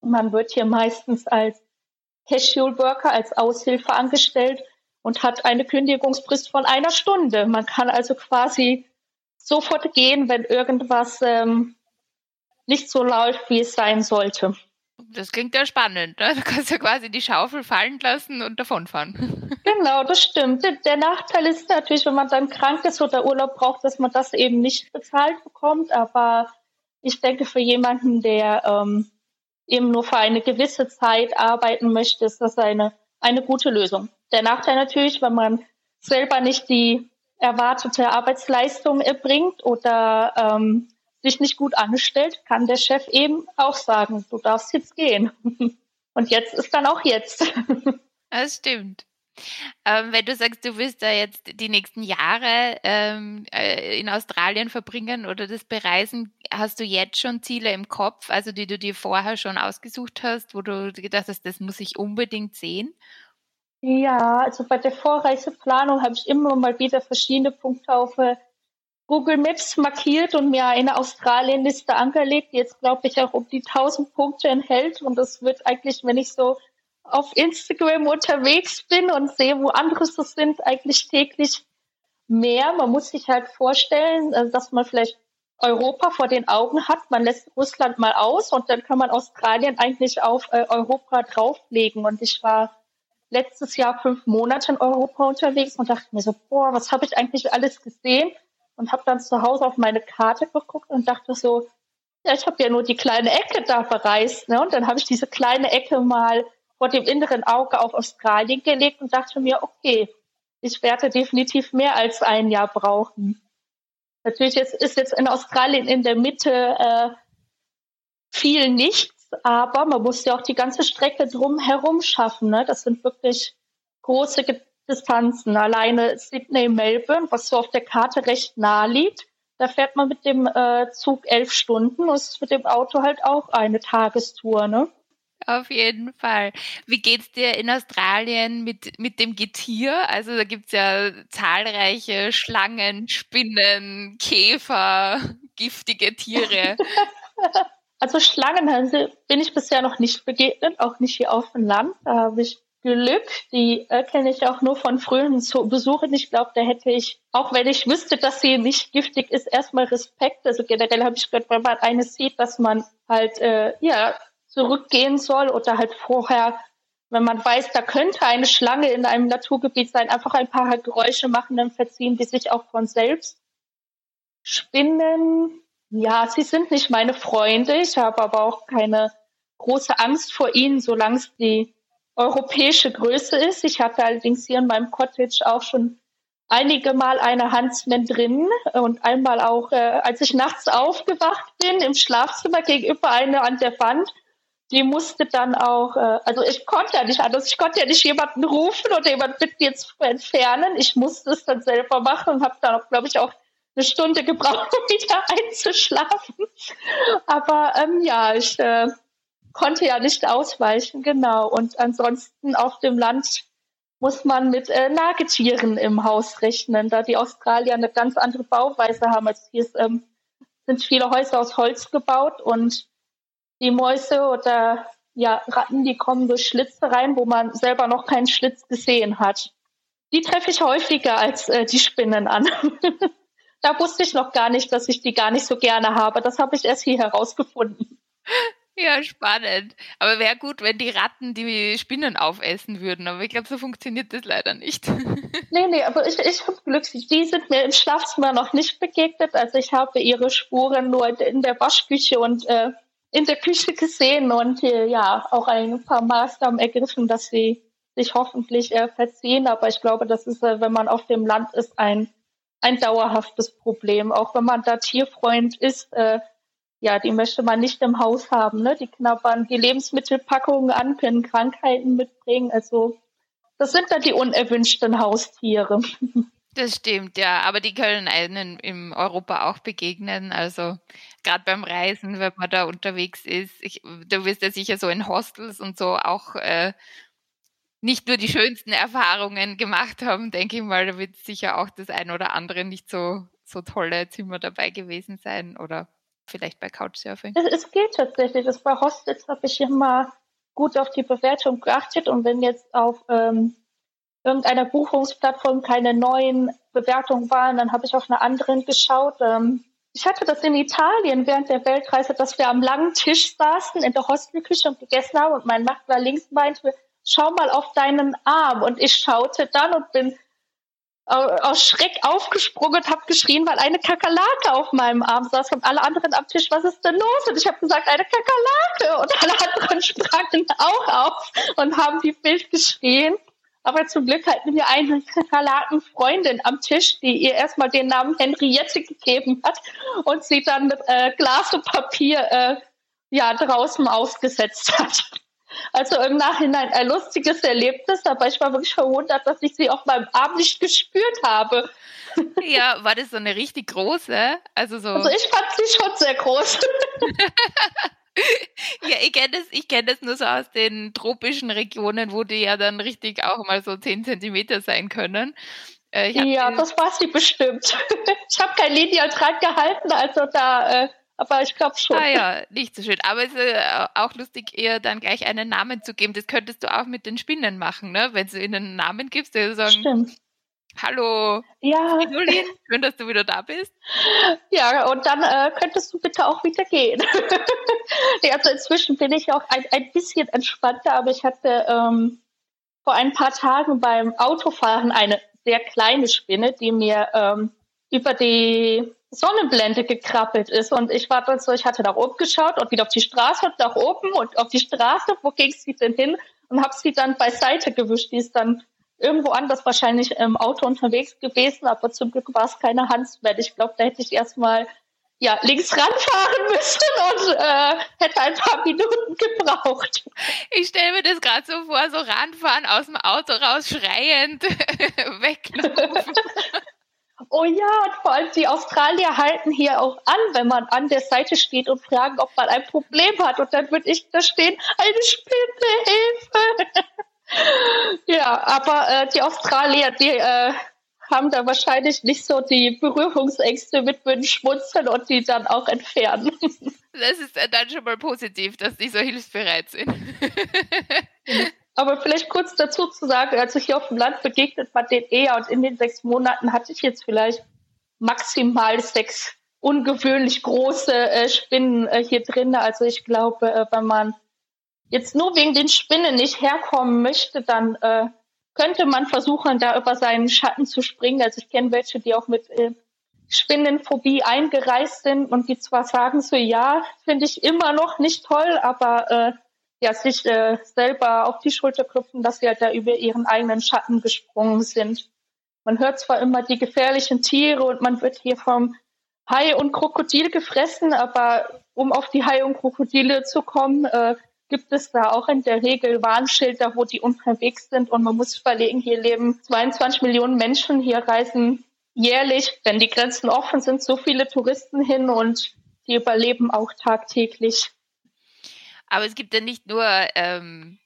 Man wird hier meistens als Casual Worker, als Aushilfe angestellt und hat eine Kündigungsfrist von einer Stunde. Man kann also quasi sofort gehen, wenn irgendwas ähm, nicht so läuft, wie es sein sollte. Das klingt ja spannend. Ne? Du kannst ja quasi die Schaufel fallen lassen und davonfahren. [LAUGHS] Genau, das stimmt. Der Nachteil ist natürlich, wenn man dann krank ist oder Urlaub braucht, dass man das eben nicht bezahlt bekommt. Aber ich denke, für jemanden, der ähm, eben nur für eine gewisse Zeit arbeiten möchte, ist das eine, eine gute Lösung. Der Nachteil natürlich, wenn man selber nicht die erwartete Arbeitsleistung erbringt oder ähm, sich nicht gut anstellt, kann der Chef eben auch sagen, du darfst jetzt gehen. [LAUGHS] Und jetzt ist dann auch jetzt. [LAUGHS] Das stimmt. Ähm, wenn du sagst, du willst da jetzt die nächsten Jahre ähm, äh, in Australien verbringen oder das bereisen, hast du jetzt schon Ziele im Kopf, also die du dir vorher schon ausgesucht hast, wo du gedacht hast, das muss ich unbedingt sehen? Ja, also bei der Vorreiseplanung habe ich immer mal wieder verschiedene Punkte auf äh, Google Maps markiert und mir eine Australien-Liste angelegt, die jetzt, glaube ich, auch um die 1000 Punkte enthält. Und das wird eigentlich, wenn ich so auf Instagram unterwegs bin und sehe, wo andere so sind, eigentlich täglich mehr. Man muss sich halt vorstellen, äh, dass man vielleicht Europa vor den Augen hat. Man lässt Russland mal aus und dann kann man Australien eigentlich auf äh, Europa drauflegen. Und ich war letztes Jahr fünf Monate in Europa unterwegs und dachte mir so, boah, was habe ich eigentlich alles gesehen? Und habe dann zu Hause auf meine Karte geguckt und dachte so, ja, ich habe ja nur die kleine Ecke da bereist. Ne? Und dann habe ich diese kleine Ecke mal vor dem inneren Auge auf Australien gelegt und dachte mir, okay, ich werde definitiv mehr als ein Jahr brauchen. Natürlich ist, ist jetzt in Australien in der Mitte äh, viel nichts, aber man muss ja auch die ganze Strecke drumherum schaffen. Ne? Das sind wirklich große Distanzen. Alleine Sydney, Melbourne, was so auf der Karte recht nahe liegt, da fährt man mit dem äh, Zug elf Stunden und ist mit dem Auto halt auch eine Tagestour. Ne? Auf jeden Fall. Wie geht's dir in Australien mit, mit dem Getier? Also da gibt's ja zahlreiche Schlangen, Spinnen, Käfer, [LAUGHS] giftige Tiere. [LAUGHS] Also Schlangenhänse bin ich bisher noch nicht begegnet, auch nicht hier auf dem Land. Da habe ich Glück. Die äh, kenne ich auch nur von früheren Besuchen. Ich glaube, da hätte ich, auch wenn ich wüsste, dass sie nicht giftig ist, erstmal Respekt. Also generell habe ich gehört, wenn man eine sieht, dass man halt äh, ja zurückgehen soll oder halt vorher, wenn man weiß, da könnte eine Schlange in einem Naturgebiet sein, einfach ein paar halt Geräusche machen, dann verziehen die sich auch von selbst. Spinnen, ja, sie sind nicht meine Freunde. Ich habe aber auch keine große Angst vor ihnen, solange es die europäische Größe ist. Ich hatte allerdings hier in meinem Cottage auch schon einige Mal eine Huntsman drin und einmal auch, äh, als ich nachts aufgewacht bin, im Schlafzimmer gegenüber eine an der Wand die musste dann auch, äh, also ich konnte ja nicht anders, ich konnte ja nicht jemanden rufen oder jemanden bitten jetzt entfernen. Ich musste es dann selber machen und habe dann auch, glaube ich, auch eine Stunde gebraucht, [LAUGHS] um wieder einzuschlafen. Aber ähm, ja, ich äh, konnte ja nicht ausweichen, genau. Und ansonsten auf dem Land muss man mit äh, Nagetieren im Haus rechnen, da die Australier eine ganz andere Bauweise haben als hier. Ähm, sind viele Häuser aus Holz gebaut und die Mäuse oder ja, Ratten, die kommen durch Schlitze rein, wo man selber noch keinen Schlitz gesehen hat. Die treffe ich häufiger als äh, die Spinnen an. [LAUGHS] da wusste ich noch gar nicht, dass ich die gar nicht so gerne habe. Das habe ich erst hier herausgefunden. [LAUGHS] Ja, spannend. Aber wäre gut, wenn die Ratten die Spinnen aufessen würden. Aber ich glaube, so funktioniert das leider nicht. [LAUGHS] nee, nee, aber ich, ich habe Glück. Die sind mir im Schlafzimmer noch nicht begegnet. Also ich habe ihre Spuren nur in der Waschküche und äh, in der Küche gesehen und äh, ja, auch ein paar Maßnahmen ergriffen, dass sie sich hoffentlich äh, verziehen. Aber ich glaube, das ist, äh, wenn man auf dem Land ist, ein, ein dauerhaftes Problem. Auch wenn man da Tierfreund ist, äh, ja, die möchte man nicht im Haus haben. Ne? Die knabbern die Lebensmittelpackungen an, können Krankheiten mitbringen. Also das sind dann die unerwünschten Haustiere. [LAUGHS] Das stimmt, ja. Aber die können einen in Europa auch begegnen. Also gerade beim Reisen, wenn man da unterwegs ist. Ich, du wirst ja sicher so in Hostels und so auch äh, nicht nur die schönsten Erfahrungen gemacht haben, denke ich mal. Da wird sicher auch das ein oder andere nicht so, so tolle Zimmer dabei gewesen sein. Oder vielleicht bei Couchsurfing. Es, geht tatsächlich. Das bei Hostels habe ich immer gut auf die Bewertung geachtet. Und wenn jetzt auf ähm, irgendeiner Buchungsplattform keine neuen Bewertungen waren. Dann habe ich auf einer anderen geschaut. Ähm, ich hatte das in Italien während der Weltreise, dass wir am langen Tisch saßen in der Hostelküche und gegessen haben und mein Nachbar links meinte, schau mal auf deinen Arm. Und ich schaute dann und bin aus Schreck aufgesprungen und habe geschrien, weil eine Kakerlake auf meinem Arm saß und alle anderen am Tisch, was ist denn los? Und ich habe gesagt, eine Kakerlake. Und alle anderen [LAUGHS] sprangen auch auf und haben wie wild geschrien. Aber zum Glück hatten wir eine Kakerlaken-Freundin am Tisch, die ihr erstmal den Namen Henriette gegeben hat und sie dann mit äh, Glas und Papier äh, ja, draußen ausgesetzt hat. Also im Nachhinein ein lustiges Erlebnis, aber ich war wirklich verwundert, dass ich sie auf meinem Arm nicht gespürt habe. [LAUGHS] Ja, war das so eine richtig große? Also, so also ich fand sie schon sehr groß. [LAUGHS] ja, ich kenne das, ich kenn das nur so aus den tropischen Regionen, wo die ja dann richtig auch mal so 10 Zentimeter sein können. Äh, ja, das war sie bestimmt. [LAUGHS] ich habe kein Lineal dran gehalten, also da, äh, aber ich glaube schon. Ah ja, nicht so schön. Aber es ist äh, auch lustig, ihr dann gleich einen Namen zu geben. Das könntest du auch mit den Spinnen machen, ne? Wenn du ihnen einen Namen gibst, die sagen, Stimmt. Hallo, ja. Fridolin, schön, dass du wieder da bist. Ja, und dann äh, könntest du bitte auch wieder gehen. [LAUGHS] ja, also inzwischen bin ich auch ein, ein bisschen entspannter, aber ich hatte ähm, vor ein paar Tagen beim Autofahren eine sehr kleine Spinne, die mir ähm, über die Sonnenblende gekrabbelt ist. Und ich war dann so, ich hatte nach oben geschaut und wieder auf die Straße und nach oben und auf die Straße, wo ging sie denn hin? Und habe sie dann beiseite gewischt. Die ist dann irgendwo anders wahrscheinlich im Auto unterwegs gewesen, aber zum Glück war es keine Hanswelle. Ich glaube, da hätte ich erstmal ja, links ranfahren [LAUGHS] müssen und äh, hätte ein paar Minuten gebraucht. Ich stelle mir das gerade so vor, so ranfahren, aus dem Auto raus, schreiend, [LAUGHS] weglaufen. [LAUGHS] Oh ja, und vor allem die Australier halten hier auch an, wenn man an der Seite steht und fragen, ob man ein Problem hat. Und dann würde ich da stehen, eine Spinne, Hilfe. [LAUGHS] ja, aber äh, die Australier, die äh, haben da wahrscheinlich nicht so die Berührungsängste mit würden schmunzeln und die dann auch entfernen. Das ist dann schon mal positiv, dass die so hilfsbereit sind. [LAUGHS] Aber vielleicht kurz dazu zu sagen, also hier auf dem Land begegnet man den eher und in den sechs Monaten hatte ich jetzt vielleicht maximal sechs ungewöhnlich große äh, Spinnen äh, hier drin. Also ich glaube, äh, wenn man jetzt nur wegen den Spinnen nicht herkommen möchte, dann äh, könnte man versuchen, da über seinen Schatten zu springen. Also ich kenne welche, die auch mit äh, Spinnenphobie eingereist sind und die zwar sagen so, ja, finde ich immer noch nicht toll, aber äh, ja, sich äh, selber auf die Schulter klopfen, dass sie halt da über ihren eigenen Schatten gesprungen sind. Man hört zwar immer die gefährlichen Tiere und man wird hier vom Hai und Krokodil gefressen, aber um auf die Hai und Krokodile zu kommen, äh, gibt es da auch in der Regel Warnschilder, wo die unterwegs sind und man muss überlegen, hier leben 22 Millionen Menschen, hier reisen jährlich, wenn die Grenzen offen sind, so viele Touristen hin und die überleben auch tagtäglich. Aber es gibt ja nicht nur ähm,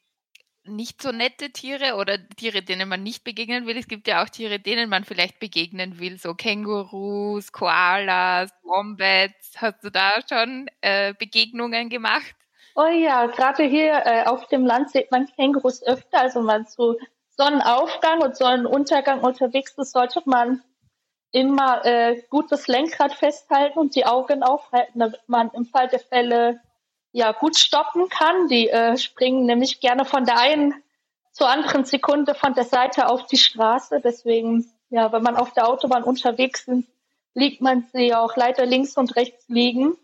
nicht so nette Tiere oder Tiere, denen man nicht begegnen will. Es gibt ja auch Tiere, denen man vielleicht begegnen will, so Kängurus, Koalas, Wombats. Hast du da schon äh, Begegnungen gemacht? Oh ja, gerade hier äh, auf dem Land sieht man Kängurus öfter. Also man zu Sonnenaufgang und Sonnenuntergang unterwegs ist, sollte man immer äh, gut das Lenkrad festhalten und die Augen aufhalten, damit man im Fall der Fälle ja gut stoppen kann. Die äh, springen nämlich gerne von der einen zur anderen Sekunde von der Seite auf die Straße. Deswegen, ja, wenn man auf der Autobahn unterwegs ist, liegt man sie auch leider links und rechts liegen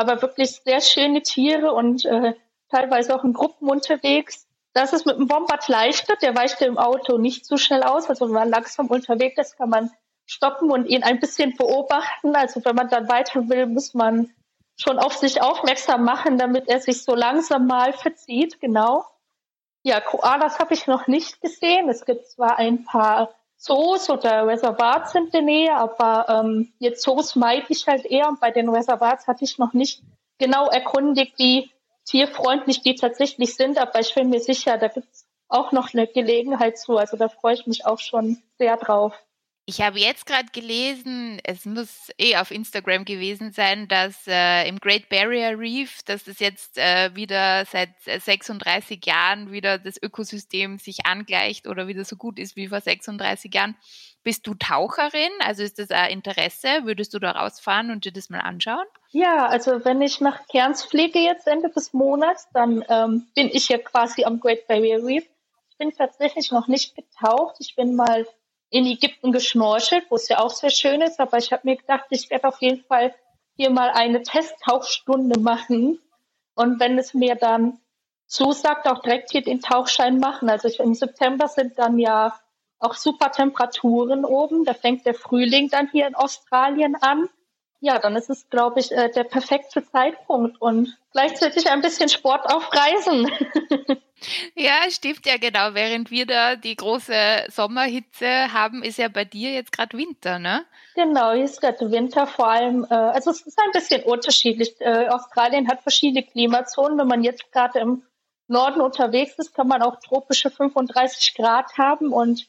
aber wirklich sehr schöne Tiere und äh, teilweise auch in Gruppen unterwegs. Das ist mit dem Wombat leichter, der weicht im Auto nicht so schnell aus. Also wenn man langsam unterwegs ist, kann man stoppen und ihn ein bisschen beobachten. Also wenn man dann weiter will, muss man schon auf sich aufmerksam machen, damit er sich so langsam mal verzieht, genau. Ja, Koalas habe ich noch nicht gesehen. Es gibt zwar ein paar Zoos oder Reservats in der Nähe, aber ähm, jetzt Zoos meide ich halt eher. Und bei den Reservats hatte ich noch nicht genau erkundigt, wie tierfreundlich die tatsächlich sind, aber ich bin mir sicher, da gibt es auch noch eine Gelegenheit zu. Also da freue ich mich auch schon sehr drauf. Ich habe jetzt gerade gelesen, es muss eh auf Instagram gewesen sein, dass äh, im Great Barrier Reef, dass das jetzt äh, wieder seit 36 Jahren wieder das Ökosystem sich angleicht oder wieder so gut ist wie vor 36 Jahren. Bist du Taucherin? Also ist das ein Interesse? Würdest du da rausfahren und dir das mal anschauen? Ja, also wenn ich nach Cairns fliege jetzt Ende des Monats, dann ähm, bin ich ja quasi am Great Barrier Reef. Ich bin tatsächlich noch nicht getaucht. Ich bin mal in Ägypten geschnorchelt, wo es ja auch sehr schön ist, aber ich habe mir gedacht, ich werde auf jeden Fall hier mal eine Testtauchstunde machen. Und wenn es mir dann zusagt, auch direkt hier den Tauchschein machen. Also ich, im September sind dann ja auch super Temperaturen oben, da fängt der Frühling dann hier in Australien an ja, dann ist es, glaube ich, äh, der perfekte Zeitpunkt und gleichzeitig ein bisschen Sport auf Reisen. [LAUGHS] ja, stimmt ja genau. Während wir da die große Sommerhitze haben, ist ja bei dir jetzt gerade Winter, ne? Genau, hier ist gerade Winter vor allem. Äh, also es ist ein bisschen unterschiedlich. Äh, Australien hat verschiedene Klimazonen. Wenn man jetzt gerade im Norden unterwegs ist, kann man auch tropische 35 Grad haben und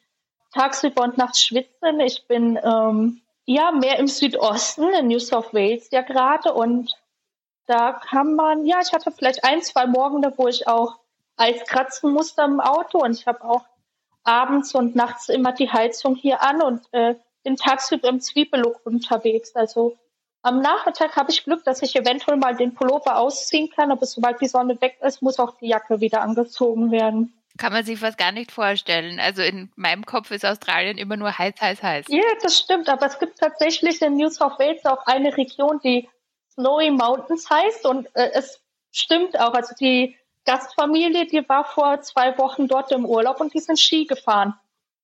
tagsüber und nachts schwitzen. Ich bin ähm, ja, mehr im Südosten, in New South Wales ja gerade. Und da kann man, ja, ich hatte vielleicht ein, zwei Morgen, wo ich auch Eis kratzen musste im Auto. Und ich habe auch abends und nachts immer die Heizung hier an und äh, bin tagsüber im Zwiebellook unterwegs. Also am Nachmittag habe ich Glück, dass ich eventuell mal den Pullover ausziehen kann, aber sobald die Sonne weg ist, muss auch die Jacke wieder angezogen werden. Kann man sich fast gar nicht vorstellen. Also in meinem Kopf ist Australien immer nur heiß, heiß, heiß. Ja, das stimmt. Aber es gibt tatsächlich in New South Wales auch eine Region, die Snowy Mountains heißt. Und äh, es stimmt auch. Also die Gastfamilie, die war vor zwei Wochen dort im Urlaub und die sind Ski gefahren.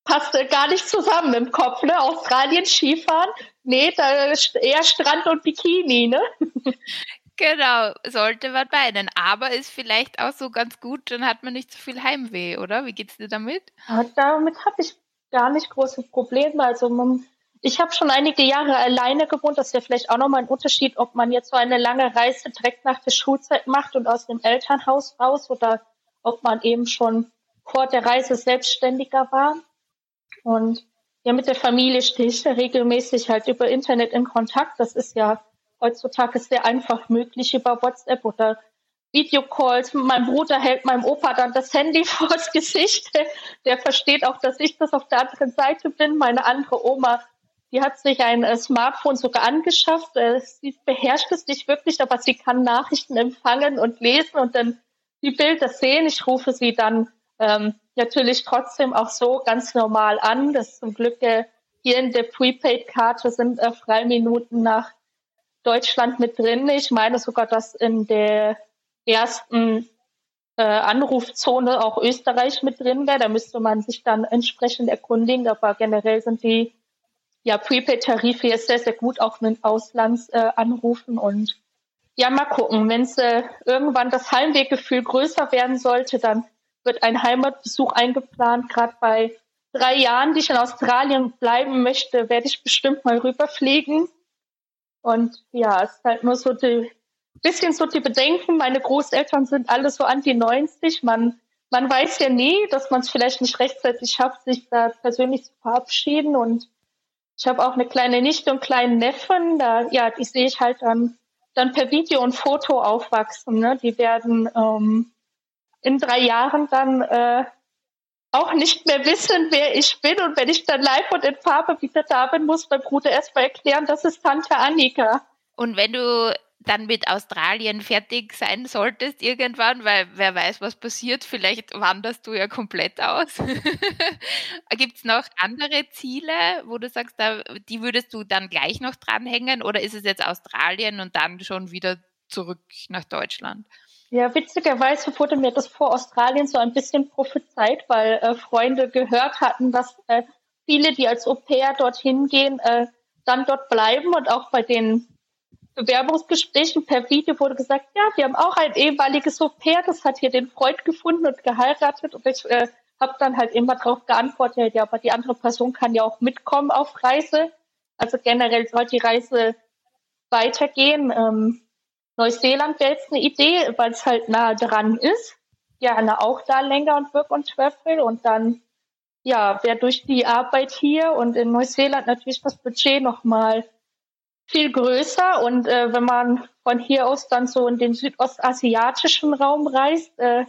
Passte gar nicht zusammen im Kopf, ne? Australien Skifahren. Nee, da ist eher Strand und Bikini, ne? [LAUGHS] Genau, sollte man meinen. Aber ist vielleicht auch so ganz gut, dann hat man nicht so viel Heimweh, oder? Wie geht's dir damit? Ja, damit habe ich gar nicht große Probleme. Also man, ich habe schon einige Jahre alleine gewohnt. Das ist ja vielleicht auch nochmal ein Unterschied, ob man jetzt so eine lange Reise direkt nach der Schulzeit macht und aus dem Elternhaus raus oder ob man eben schon vor der Reise selbstständiger war. Und ja, mit der Familie stehe ich regelmäßig halt über Internet in Kontakt. Das ist ja heutzutage sehr einfach möglich über WhatsApp oder Videocalls. Mein Bruder hält meinem Opa dann das Handy [LAUGHS] vors Gesicht. Der versteht auch, dass ich das auf der anderen Seite bin. Meine andere Oma, die hat sich ein äh, Smartphone sogar angeschafft. Äh, sie beherrscht es nicht wirklich, aber sie kann Nachrichten empfangen und lesen und dann die Bilder sehen. Ich rufe sie dann ähm, natürlich trotzdem auch so ganz normal an. Das zum Glück äh, hier in der Prepaid-Karte sind äh, Freiminuten nach Deutschland mit drin. Ich meine sogar, dass in der ersten äh, Anrufzone auch Österreich mit drin wäre. Da müsste man sich dann entsprechend erkundigen. Aber generell sind die ja, Prepaid-Tarife jetzt sehr, sehr gut, auch mit Auslandsanrufen. Äh, und ja, mal gucken. Wenn es äh, irgendwann das Heimweggefühl größer werden sollte, dann wird ein Heimatbesuch eingeplant. Gerade bei drei Jahren, die ich in Australien bleiben möchte, werde ich bestimmt mal rüberfliegen. Und ja, es ist halt nur so die bisschen so die Bedenken. Meine Großeltern sind alle so an die 90. Man, man weiß ja nie, dass man es vielleicht nicht rechtzeitig schafft, sich da persönlich zu verabschieden. Und ich habe auch eine kleine Nichte und kleinen Neffen. Da, ja, die sehe ich halt dann, dann per Video und Foto aufwachsen. Ne? Die werden ähm, in drei Jahren dann äh, auch nicht mehr wissen, wer ich bin. Und wenn ich dann live und in Farbe wieder da bin, muss mein Bruder erstmal erklären, das ist Tante Annika. Und wenn du dann mit Australien fertig sein solltest irgendwann, weil wer weiß, was passiert, vielleicht wanderst du ja komplett aus. [LAUGHS] Gibt es noch andere Ziele, wo du sagst, da, die würdest du dann gleich noch dranhängen oder ist es jetzt Australien und dann schon wieder zurück nach Deutschland? Ja, witzigerweise wurde mir das vor Australien so ein bisschen prophezeit, weil äh, Freunde gehört hatten, dass äh, viele, die als Au pair dorthin gehen, äh, dann dort bleiben und auch bei den Bewerbungsgesprächen per Video wurde gesagt, ja, wir haben auch ein ehemaliges Au pair, das hat hier den Freund gefunden und geheiratet und ich äh, habe dann halt immer darauf geantwortet, ja, aber die andere Person kann ja auch mitkommen auf Reise. Also generell soll die Reise weitergehen. Ähm, Neuseeland wäre jetzt eine Idee, weil es halt nah dran ist. Gerne auch da länger und Work und Travel und dann ja, wäre durch die Arbeit hier und in Neuseeland natürlich das Budget nochmal viel größer. Und äh, wenn man von hier aus dann so in den südostasiatischen Raum reist, äh,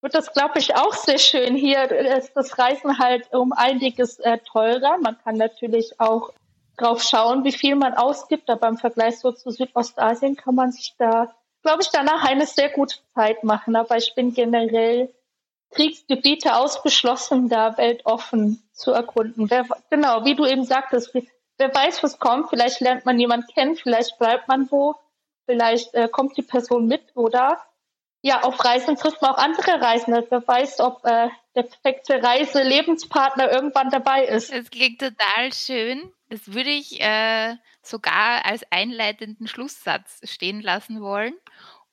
wird das, glaube ich, auch sehr schön. Hier ist das Reisen halt um einiges äh, teurer. Man kann natürlich auch drauf schauen, wie viel man ausgibt. Aber im Vergleich so zu Südostasien kann man sich da, glaube ich, danach eine sehr gute Zeit machen. Aber ich bin generell Kriegsgebiete ausgeschlossen, da weltoffen zu erkunden. Wer, genau, wie du eben sagtest, wer weiß, was kommt. Vielleicht lernt man jemanden kennen, vielleicht bleibt man wo, vielleicht äh, kommt die Person mit oder ja, auf Reisen trifft man auch andere Reisende. Wer weiß, ob äh, der perfekte Reise-Lebenspartner irgendwann dabei ist. Das klingt total schön. Das würde ich äh, sogar als einleitenden Schlusssatz stehen lassen wollen.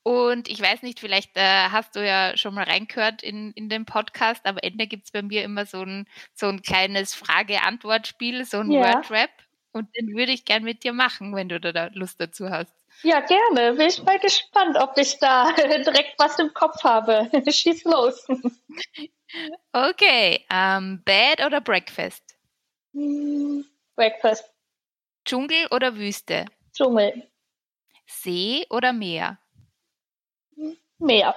Und ich weiß nicht, vielleicht äh, hast du ja schon mal reingehört in, in den Podcast. Am Ende gibt es bei mir immer so ein, so ein kleines Frage-Antwort-Spiel, so ein ja. Word-Rap. Und den würde ich gern mit dir machen, wenn du da Lust dazu hast. Ja, gerne. Bin ich mal gespannt, ob ich da [LAUGHS] direkt was im Kopf habe. [LAUGHS] Schieß los. [LAUGHS] Okay. Um, ähm, Bed oder Breakfast? Hm, Breakfast. Dschungel oder Wüste? Dschungel. See oder Meer? Meer.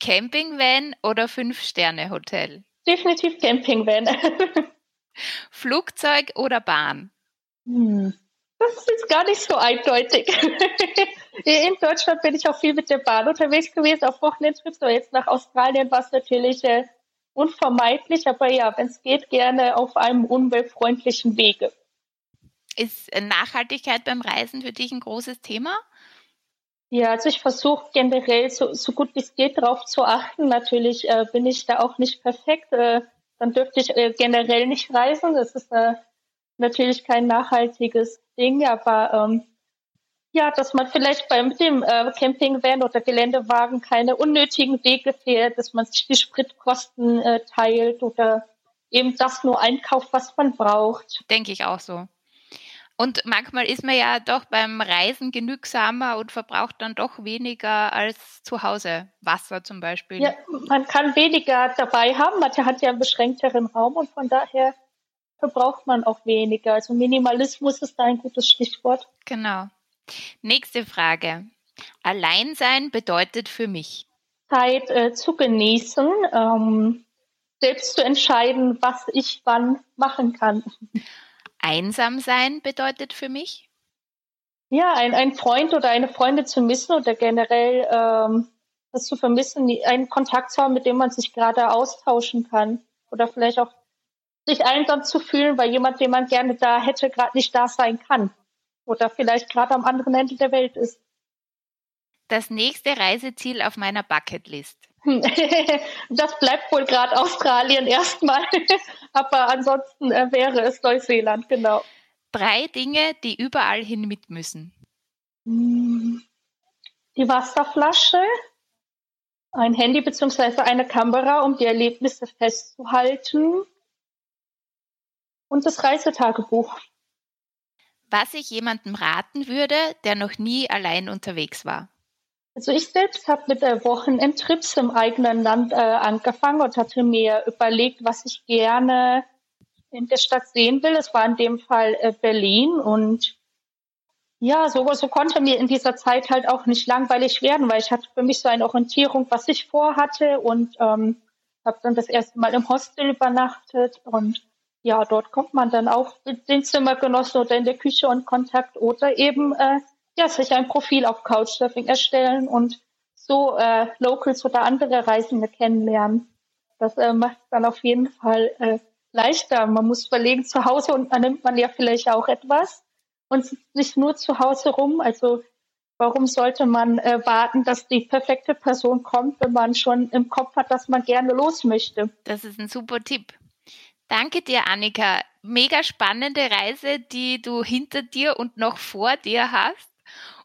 Campingvan oder Fünf-Sterne-Hotel? Definitiv Campingvan. Flugzeug oder Bahn? Hm. Das ist jetzt gar nicht so eindeutig. In Deutschland bin ich auch viel mit der Bahn unterwegs gewesen, auf Wochenendtrips. Aber jetzt nach Australien war es natürlich äh, unvermeidlich. Aber ja, wenn es geht, gerne auf einem umweltfreundlichen Wege. Ist Nachhaltigkeit beim Reisen für dich ein großes Thema? Ja, also ich versuche generell so, so gut wie es geht darauf zu achten. Natürlich äh, bin ich da auch nicht perfekt. Äh, dann dürfte ich äh, generell nicht reisen. Das ist äh, natürlich kein nachhaltiges Ding, aber ähm, ja, dass man vielleicht beim dem äh, Campingvan oder Geländewagen keine unnötigen Wege fährt, dass man sich die Spritkosten äh, teilt oder eben das nur einkauft, was man braucht. Denke ich auch so. Und manchmal ist man ja doch beim Reisen genügsamer und verbraucht dann doch weniger als zu Hause. Wasser zum Beispiel. Ja, man kann weniger dabei haben. Man hat ja einen beschränkteren Raum und von daher verbraucht man auch weniger. Also Minimalismus ist da ein gutes Stichwort. Genau. Nächste Frage. Alleinsein bedeutet für mich? Zeit äh, zu genießen, ähm, selbst zu entscheiden, was ich wann machen kann. Einsam sein bedeutet für mich? Ja, ein, ein Freund oder eine Freundin zu missen oder generell ähm, das zu vermissen, einen Kontakt zu haben, mit dem man sich gerade austauschen kann. Oder vielleicht auch sich einsam zu fühlen, weil jemand, den man gerne da hätte, gerade nicht da sein kann. Oder vielleicht gerade am anderen Ende der Welt ist. Das nächste Reiseziel auf meiner Bucketlist. [LAUGHS] das bleibt wohl gerade Australien erstmal. [LAUGHS] Aber ansonsten äh, wäre es Neuseeland, genau. Drei Dinge, die überall hin mit müssen. Die Wasserflasche, ein Handy bzw. eine Kamera, um die Erlebnisse festzuhalten und das Reisetagebuch. Was ich jemandem raten würde, der noch nie allein unterwegs war. Also ich selbst habe mit der Wochenendtrips im eigenen Land äh, angefangen und hatte mir überlegt, was ich gerne in der Stadt sehen will. Es war in dem Fall äh, Berlin und ja, so, so konnte mir in dieser Zeit halt auch nicht langweilig werden, weil ich hatte für mich so eine Orientierung, was ich vorhatte und ähm, habe dann das erste Mal im Hostel übernachtet und ja, dort kommt man dann auch mit den Zimmergenossen oder in der Küche in Kontakt oder eben äh, ja, sich ein Profil auf Couchsurfing erstellen und so äh, Locals oder andere Reisende kennenlernen. Das äh, macht dann auf jeden Fall äh, leichter. Man muss überlegen, zu Hause und dann nimmt man ja vielleicht auch etwas und nicht nur zu Hause rum. Also warum sollte man äh, warten, dass die perfekte Person kommt, wenn man schon im Kopf hat, dass man gerne los möchte? Das ist ein super Tipp. Danke dir, Annika. Mega spannende Reise, die du hinter dir und noch vor dir hast.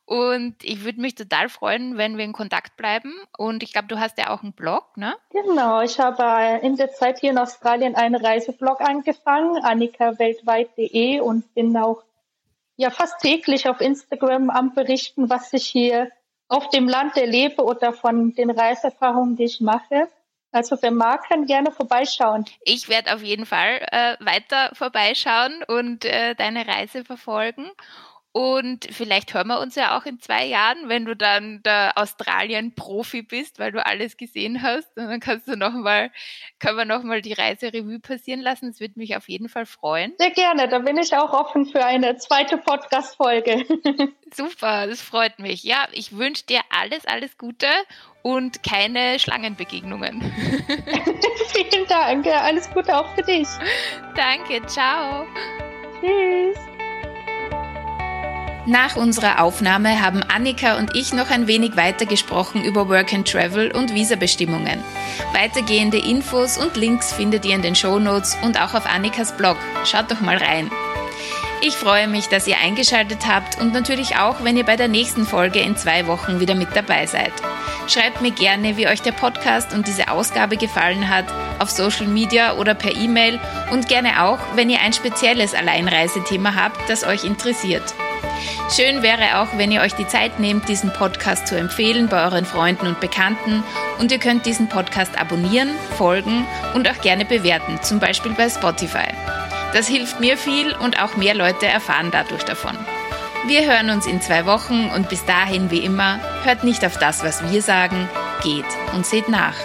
Und ich würde mich total freuen, wenn wir in Kontakt bleiben. Und ich glaube, du hast ja auch einen Blog, ne? Genau, ich habe in der Zeit hier in Australien einen Reiseblog angefangen, annikaweltweit.de und bin auch ja fast täglich auf Instagram am berichten, was ich hier auf dem Land erlebe oder von den Reiserfahrungen, die ich mache. Also wer mag, kann gerne vorbeischauen. Ich werde auf jeden Fall äh, weiter vorbeischauen und äh, deine Reise verfolgen. Und vielleicht hören wir uns ja auch in zwei Jahren, wenn du dann der Australien-Profi bist, weil du alles gesehen hast. Und dann kannst du noch mal, können wir nochmal die Reiserevue passieren lassen. Das würde mich auf jeden Fall freuen. Sehr gerne. Da bin ich auch offen für eine zweite Podcast-Folge. [LAUGHS] Super, das freut mich. Ja, ich wünsche dir alles, alles Gute und keine Schlangenbegegnungen. [LAUGHS] Vielen Dank. Alles Gute auch für dich. Danke. Ciao. Tschüss. Nach unserer Aufnahme haben Annika und ich noch ein wenig weiter gesprochen über Work and Travel und Visabestimmungen. Weitergehende Infos und Links findet ihr in den Shownotes und auch auf Annikas Blog. Schaut doch mal rein. Ich freue mich, dass ihr eingeschaltet habt und natürlich auch, wenn ihr bei der nächsten Folge in zwei Wochen wieder mit dabei seid. Schreibt mir gerne, wie euch der Podcast und diese Ausgabe gefallen hat, auf Social Media oder per E-Mail und gerne auch, wenn ihr ein spezielles Alleinreisethema habt, das euch interessiert. Schön wäre auch, wenn ihr euch die Zeit nehmt, diesen Podcast zu empfehlen bei euren Freunden und Bekannten. Und ihr könnt diesen Podcast abonnieren, folgen und auch gerne bewerten, zum Beispiel bei Spotify. Das hilft mir viel und auch mehr Leute erfahren dadurch davon. Wir hören uns in zwei Wochen und bis dahin wie immer, hört nicht auf das, was wir sagen, geht und seht nach.